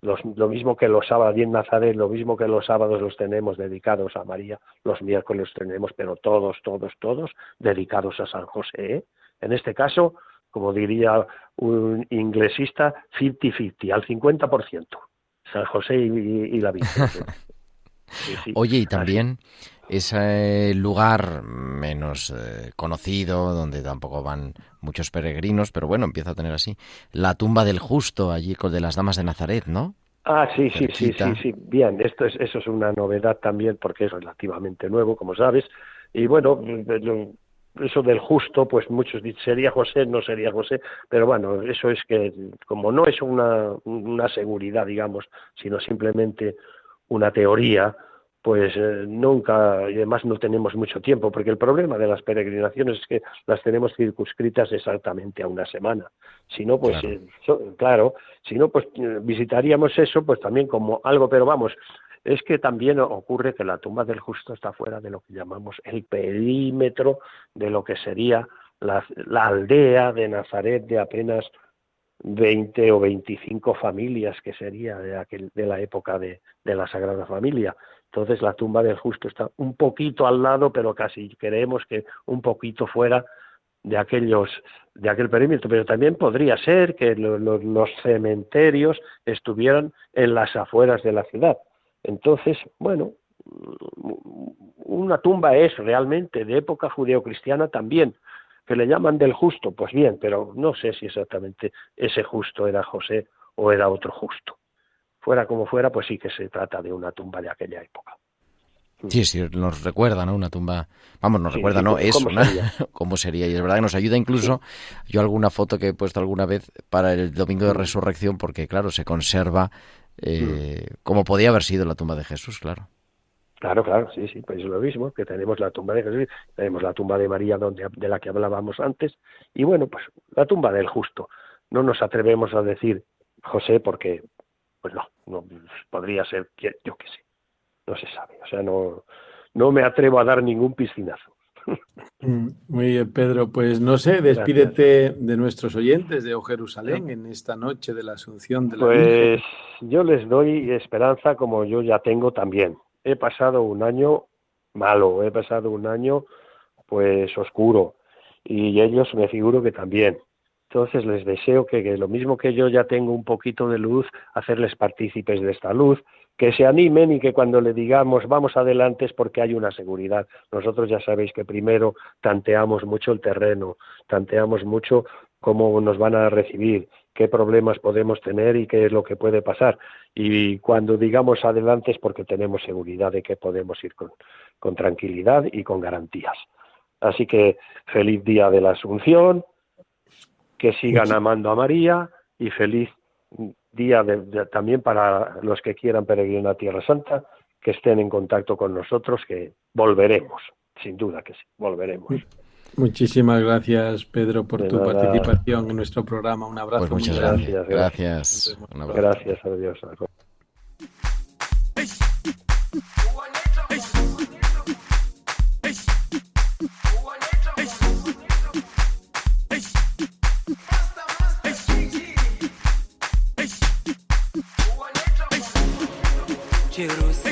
Lo mismo que los sábados en Nazaret, lo mismo que los sábados los tenemos dedicados a María, los miércoles los tenemos, pero todos, todos, todos dedicados a San José. En este caso, como diría un inglesista, 50-50, al 50%. San José y, la Virgen. Oye, y también ese lugar menos eh, conocido, donde tampoco van muchos peregrinos, pero bueno, empieza a tener así, la tumba del justo, allí con de las damas de Nazaret, ¿no? Ah, sí, sí, sí, sí, sí, bien, esto es, eso es una novedad también porque es relativamente nuevo, como sabes, y bueno, eso del justo, pues muchos dicen, sería José, no sería José, pero bueno, eso es que como no es una, una seguridad, digamos, sino simplemente una teoría, pues eh, nunca, y además no tenemos mucho tiempo, porque el problema de las peregrinaciones es que las tenemos circunscritas exactamente a una semana. Si no, pues claro, eh, si no, pues eh, visitaríamos eso, pues también como algo, pero vamos, es que también ocurre que la tumba del justo está fuera de lo que llamamos el perímetro de lo que sería la, la aldea de Nazaret de apenas 20 o 25 familias que sería de, aquel, de la época de, de la Sagrada Familia. Entonces la tumba del justo está un poquito al lado, pero casi creemos que un poquito fuera de aquellos de aquel perímetro, pero también podría ser que los cementerios estuvieran en las afueras de la ciudad. Entonces, bueno, una tumba es realmente de época judeocristiana también, que le llaman del justo, pues bien, pero no sé si exactamente ese justo era José o era otro justo. Fuera como fuera, pues sí que se trata de una tumba de aquella época. Sí, sí, nos recuerda, ¿no? Una tumba, vamos, nos recuerda, ¿no? Eso, ¿no? ¿Cómo sería? Y es verdad que nos ayuda incluso, yo alguna foto que he puesto alguna vez para el Domingo de Resurrección, porque claro, se conserva eh, como podía haber sido la tumba de Jesús, claro. Claro, claro, sí, sí, pues es lo mismo, que tenemos la tumba de Jesús, tenemos la tumba de María donde, de la que hablábamos antes, y bueno, pues la tumba del justo. No nos atrevemos a decir José porque, pues no, no podría ser, yo qué sé, no se sabe, o sea, no, no me atrevo a dar ningún piscinazo. Mm, muy bien, Pedro. Pues no sé, despídete de nuestros oyentes de O Jerusalén en esta noche de la Asunción de la Pues yo les doy esperanza como yo ya tengo también he pasado un año malo, he pasado un año pues oscuro y ellos me figuro que también. Entonces les deseo que, lo mismo que yo ya tengo un poquito de luz, hacerles partícipes de esta luz, que se animen y que cuando le digamos vamos adelante es porque hay una seguridad. Nosotros ya sabéis que primero tanteamos mucho el terreno, tanteamos mucho cómo nos van a recibir, qué problemas podemos tener y qué es lo que puede pasar. Y cuando digamos adelante es porque tenemos seguridad de que podemos ir con, tranquilidad y con garantías. Así que feliz día de la Asunción, que sigan amando a María y feliz día también para los que quieran peregrinar a Tierra Santa, que estén en contacto con nosotros, que volveremos, sin duda que sí, volveremos. Muchísimas gracias, Pedro, por tu participación en nuestro programa. Un abrazo. Pues muchas gracias. Gracias. Gracias. a Dios.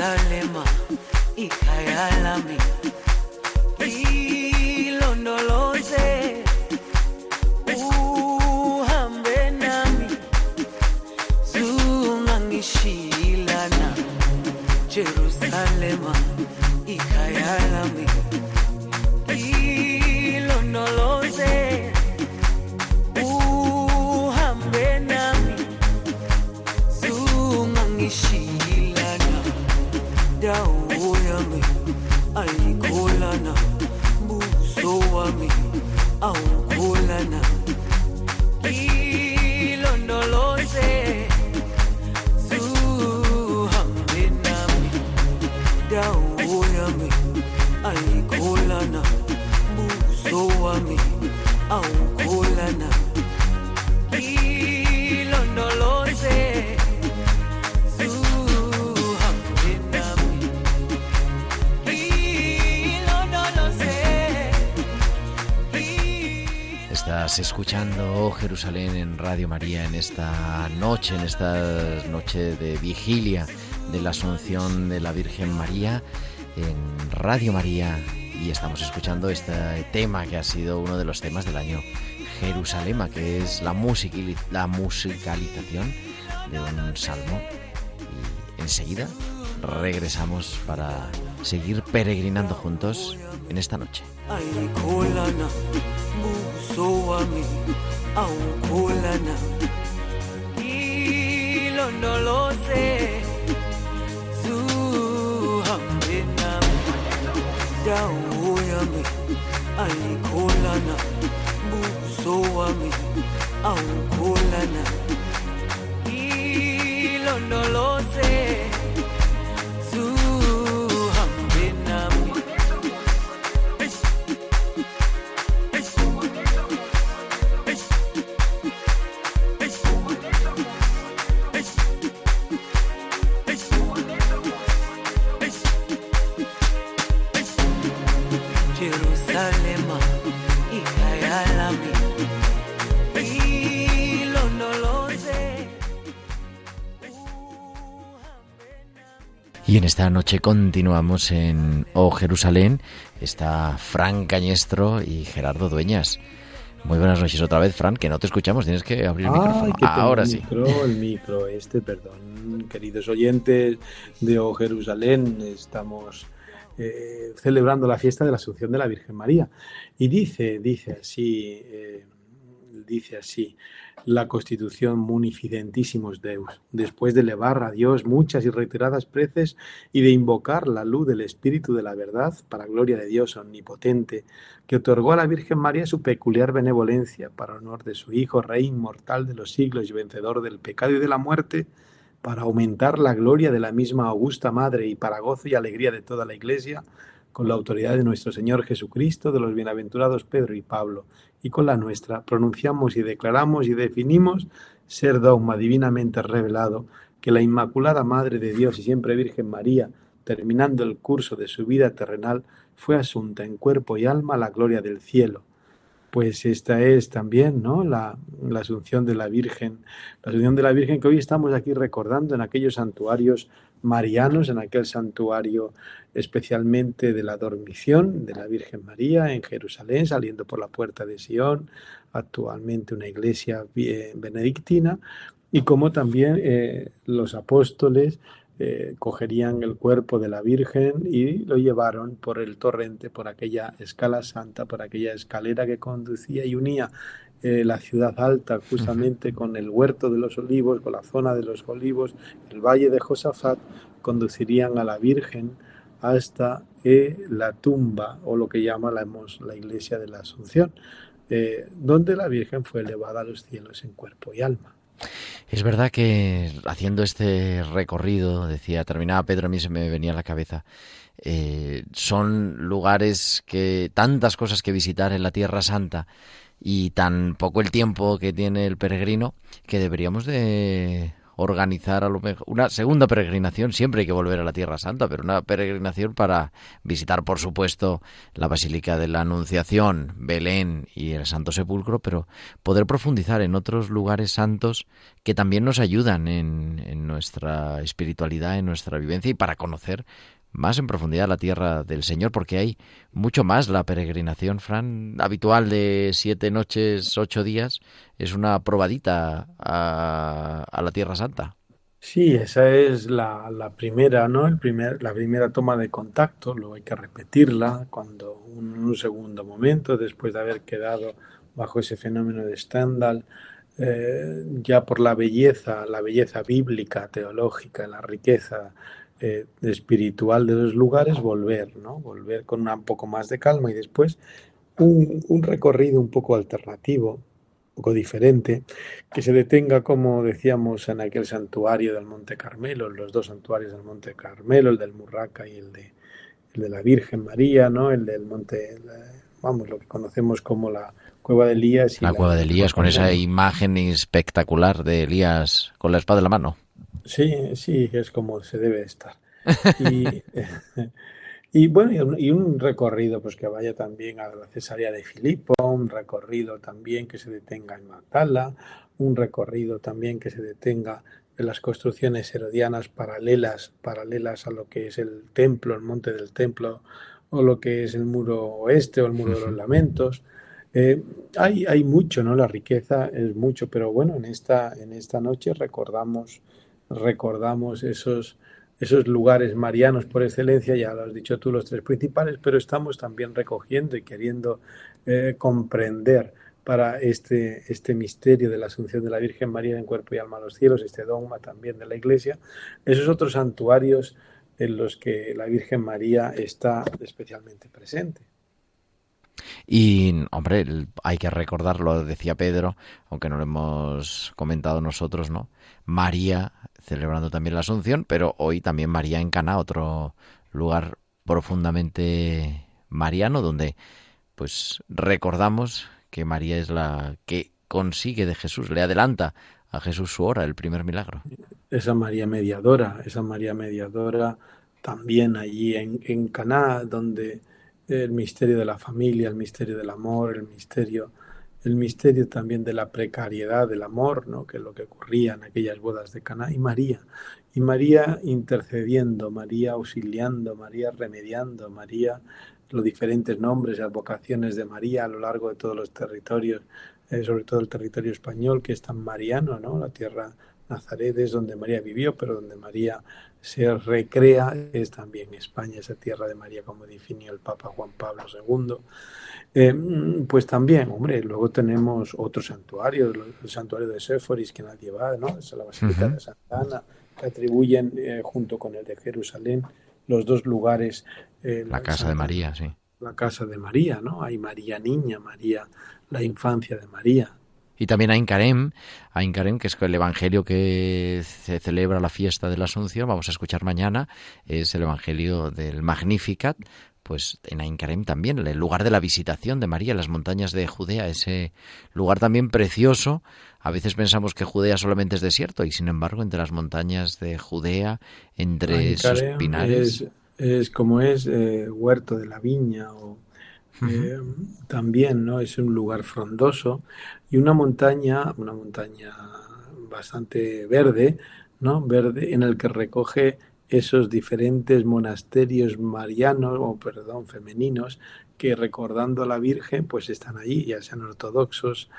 Jerusalem, Jerusalema yami ayikholana buso wami awukho ayikholana ilondoloze zuhambe nami dawo yami ayikholana buso wami Estás escuchando Jerusalén en Radio María en esta noche, en esta noche de vigilia de la Asunción de la Virgen María en Radio María y estamos escuchando este tema que ha sido uno de los temas del año Jerusalema, que es la, musicali- la musicalización de un salmo. Y enseguida regresamos para seguir peregrinando juntos en esta noche. ilondoloze esta noche continuamos en Oh Jerusalén. Está Fran Cañestro y Gerardo Dueñas. Muy buenas noches otra vez, Fran, que no te escuchamos, tienes que abrir el Ay, micrófono. que Ahora el sí. Micro, el micro este, perdón, queridos oyentes de O Jerusalén, estamos eh, celebrando la fiesta de la Asunción de la Virgen María. Y dice, dice así, eh, dice así, la Constitución Munificentissimus Deus, después de elevar a Dios muchas y reiteradas preces y de invocar la luz del Espíritu de la verdad para gloria de Dios omnipotente, que otorgó a la Virgen María su peculiar benevolencia para honor de su Hijo, Rey inmortal de los siglos y vencedor del pecado y de la muerte, para aumentar la gloria de la misma augusta Madre y para gozo y alegría de toda la Iglesia, con la autoridad de nuestro Señor Jesucristo, de los bienaventurados Pedro y Pablo, y con la nuestra, pronunciamos y declaramos y definimos ser dogma divinamente revelado que la Inmaculada Madre de Dios y siempre Virgen María, terminando el curso de su vida terrenal, fue asunta en cuerpo y alma a la gloria del cielo. Pues esta es también ¿no? la, la asunción de la Virgen, la asunción de la Virgen que hoy estamos aquí recordando en aquellos santuarios marianos, en aquel santuario especialmente de la dormición de la Virgen María en Jerusalén, saliendo por la puerta de Sion, actualmente una iglesia benedictina, y como también eh, los apóstoles eh, cogerían el cuerpo de la Virgen y lo llevaron por el torrente, por aquella escala santa, por aquella escalera que conducía y unía eh, la ciudad alta justamente con el huerto de los olivos, con la zona de los olivos, el valle de Josafat, conducirían a la Virgen hasta eh, la tumba o lo que llamamos la iglesia de la Asunción, eh, donde la Virgen fue elevada a los cielos en cuerpo y alma. Es verdad que haciendo este recorrido, decía, terminaba Pedro, a mí se me venía a la cabeza, eh, son lugares que tantas cosas que visitar en la Tierra Santa y tan poco el tiempo que tiene el peregrino que deberíamos de organizar a lo mejor una segunda peregrinación, siempre hay que volver a la Tierra Santa, pero una peregrinación para visitar, por supuesto, la Basílica de la Anunciación, Belén y el Santo Sepulcro, pero poder profundizar en otros lugares santos que también nos ayudan en, en nuestra espiritualidad, en nuestra vivencia y para conocer más en profundidad la tierra del Señor, porque hay mucho más la peregrinación, Fran, habitual de siete noches, ocho días, es una probadita a, a la Tierra Santa. Sí, esa es la, primera, ¿no? El primer, la primera toma de contacto, luego hay que repetirla cuando un, un segundo momento, después de haber quedado bajo ese fenómeno de Stendhal, eh, ya por la belleza, la belleza bíblica, teológica, la riqueza eh, espiritual de los lugares, volver, ¿no? Volver con una- un poco más de calma y después un, un recorrido un poco alternativo, un poco diferente, que se detenga, como decíamos, en aquel santuario del Monte Carmelo, los dos santuarios del Monte Carmelo, el del Murraca y el de, el de la Virgen María, ¿no? El del Monte, vamos, lo que conocemos como la Cueva de Elías. y La cueva de Elías con esa imagen espectacular de Elías con la espada en la mano. Sí, sí, es como se debe estar. Y, y bueno, y un, y un recorrido pues que vaya también a la Cesarea de Filipo, un recorrido también que se detenga en Magdala, un recorrido también que se detenga en las construcciones herodianas paralelas, paralelas a lo que es el templo, el monte del templo, o lo que es el muro oeste o el muro de los lamentos. Eh, hay, hay mucho, ¿no? La riqueza es mucho, pero bueno, en esta, en esta noche recordamos, recordamos esos, esos lugares marianos por excelencia, ya lo has dicho tú, los tres principales, pero estamos también recogiendo y queriendo eh, comprender para este, este misterio de la Asunción de la Virgen María en cuerpo y alma a los cielos, este dogma también de la Iglesia, esos otros santuarios en los que la Virgen María está especialmente presente. Y, hombre, hay que recordarlo, decía Pedro, aunque no lo hemos comentado nosotros, ¿no? María celebrando también la Asunción, pero hoy también María en Cana, otro lugar profundamente mariano, donde pues recordamos que María es la que consigue de Jesús, le adelanta a Jesús su hora, el primer milagro. esa María mediadora, esa María mediadora también allí en, en Caná, donde el misterio de la familia, el misterio del amor, el misterio, el misterio también de la precariedad del amor, ¿no? que es lo que ocurría en aquellas bodas de Caná, y María, y María intercediendo, María auxiliando, María remediando, María los diferentes nombres y advocaciones de María a lo largo de todos los territorios, eh, sobre todo el territorio español, que es tan mariano, ¿no? La tierra Nazaret es donde María vivió, pero donde María se recrea es también España, esa tierra de María, como definió el Papa Juan Pablo II. Eh, pues también, hombre, luego tenemos otros santuarios, el santuario de Séforis que nadie va, ¿no? Es la Basílica de Santa Ana, que atribuyen eh, junto con el de Jerusalén los dos lugares. eh, La casa de María, sí. La casa de María, ¿no? Hay María Niña, María, la infancia de María. Y también a Incarem, a Incarem, que es el evangelio que se celebra la fiesta de la Asunción, vamos a escuchar mañana, es el evangelio del Magnificat, pues en Aincarem también, el lugar de la visitación de María, las montañas de Judea, ese lugar también precioso. A veces pensamos que Judea solamente es desierto y sin embargo entre las montañas de Judea, entre esos Aincarem pinares, Es, es como es eh, huerto de la viña o eh, también, ¿no? Es un lugar frondoso y una montaña, una montaña bastante verde, ¿no? Verde en el que recoge esos diferentes monasterios marianos o perdón, femeninos que recordando a la Virgen pues están allí, ya sean ortodoxos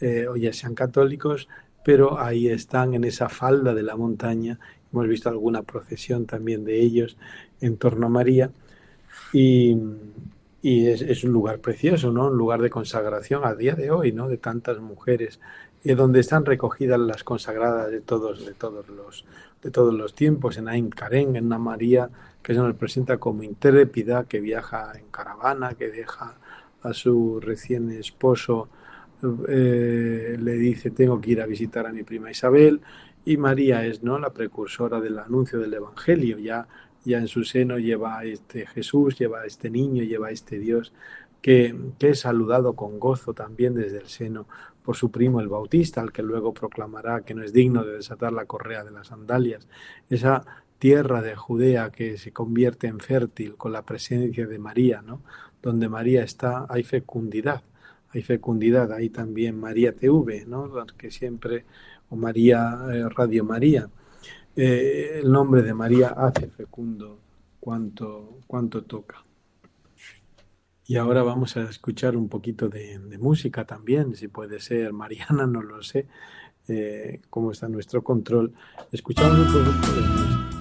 eh, o ya sean católicos, pero ahí están en esa falda de la montaña. Hemos visto alguna procesión también de ellos en torno a María y, y es, es, un lugar precioso, ¿no? Un lugar de consagración a día de hoy, ¿no? De tantas mujeres, eh, donde están recogidas las consagradas de todos, de todos los, de todos los tiempos, en Ain Karen, en una María que se nos presenta como intrépida, que viaja en caravana, que deja a su recién esposo, eh, le dice tengo que ir a visitar a mi prima Isabel, y María es no la precursora del anuncio del Evangelio, ya ya en su seno lleva este Jesús, lleva este niño, lleva este Dios que, que, es saludado con gozo también desde el seno por su primo el Bautista, al que luego proclamará que no es digno de desatar la correa de las sandalias. Esa tierra de Judea que se convierte en fértil con la presencia de María, ¿no? Donde María está, hay fecundidad, hay fecundidad, hay también María TV, ¿no? Que siempre, o María, eh, Radio María. Eh, el nombre de María hace fecundo cuanto, cuanto toca. Y ahora vamos a escuchar un poquito de, música también, si puede ser mariana, no lo sé, eh, cómo está nuestro control. Escuchamos un poco de música.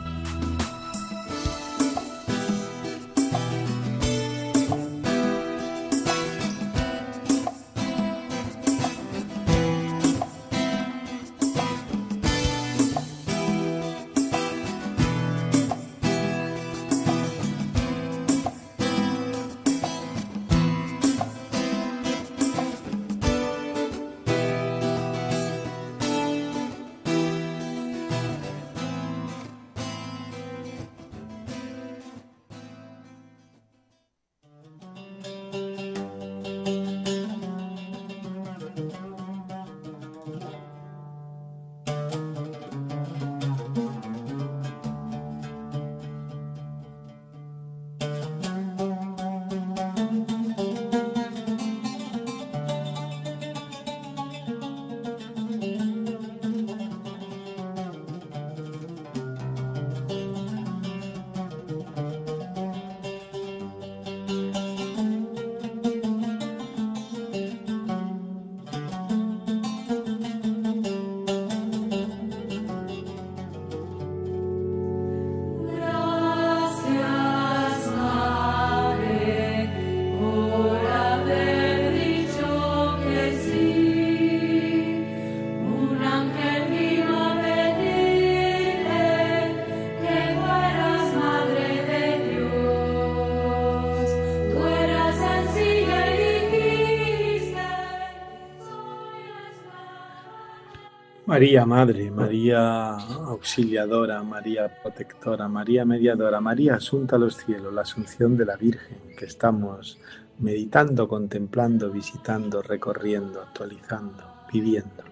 María Madre, María Auxiliadora, María Protectora, María Mediadora, María Asunta a los cielos, la Asunción de la Virgen, que estamos meditando, contemplando, visitando, recorriendo, actualizando, viviendo.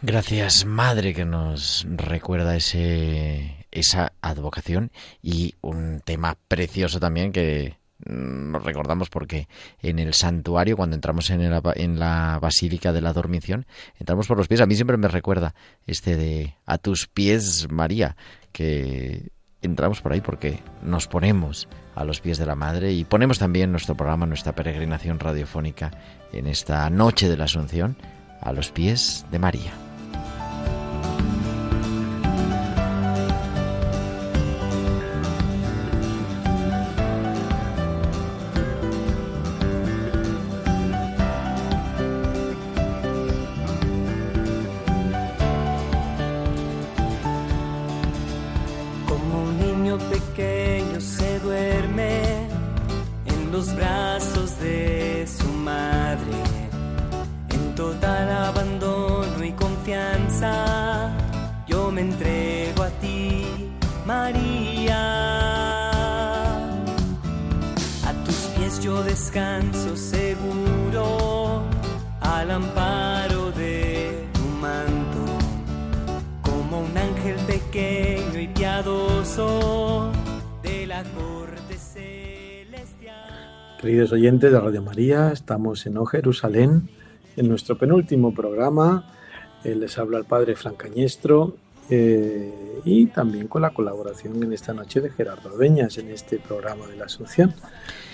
Gracias, Madre, que nos recuerda ese, esa advocación y un tema precioso también que nos recordamos porque en el santuario, cuando entramos en, en la Basílica de la Dormición, entramos por los pies. A mí siempre me recuerda este de a tus pies, María, que entramos por ahí porque nos ponemos a los pies de la Madre y ponemos también nuestro programa, nuestra peregrinación radiofónica en esta noche de la Asunción a los pies de María. María, estamos en O Jerusalén, en nuestro penúltimo programa. Eh, les habla el Padre Francañestro eh, y también con la colaboración en esta noche de Gerardo Beñas en este programa de la Asunción.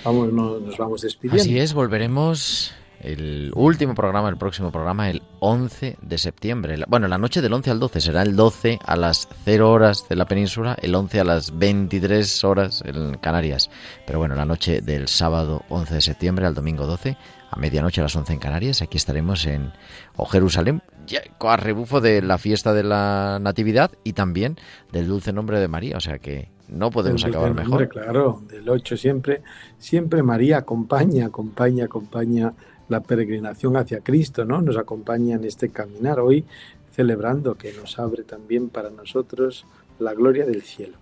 Vamos, nos vamos despidiendo. Así es, volveremos el último programa, el próximo programa, el 11 de septiembre. Bueno, la noche del 11 al 12 será el 12 a las 0 horas de la península, el 11 a las 23 horas en Canarias. Pero bueno, la noche del sábado 11 de septiembre al domingo 12, a medianoche a las 11 en Canarias, aquí estaremos en o Jerusalén, a rebufo de la fiesta de la Natividad y también del dulce nombre de María. O sea que no podemos acabar mejor. Claro, del 8 siempre, siempre María acompaña, acompaña, acompaña la peregrinación hacia Cristo, ¿no? Nos acompaña en este caminar hoy celebrando que nos abre también para nosotros la gloria del cielo.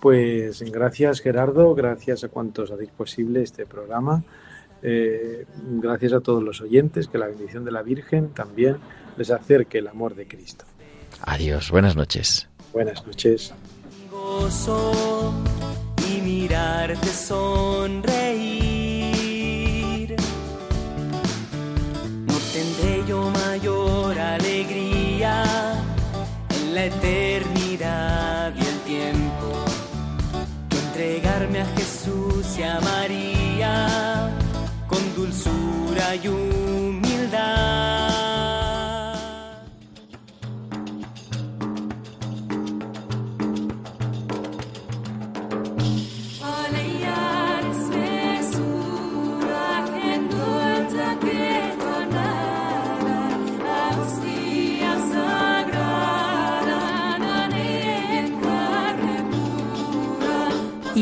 Pues gracias Gerardo, gracias a cuantos hacéis posible este programa, eh, gracias a todos los oyentes, que la bendición de la Virgen también les acerque el amor de Cristo. Adiós, buenas noches. Buenas noches. y mirarte sonreír. Alegría en la eternidad y el tiempo que entregarme a Jesús y a María con dulzura y.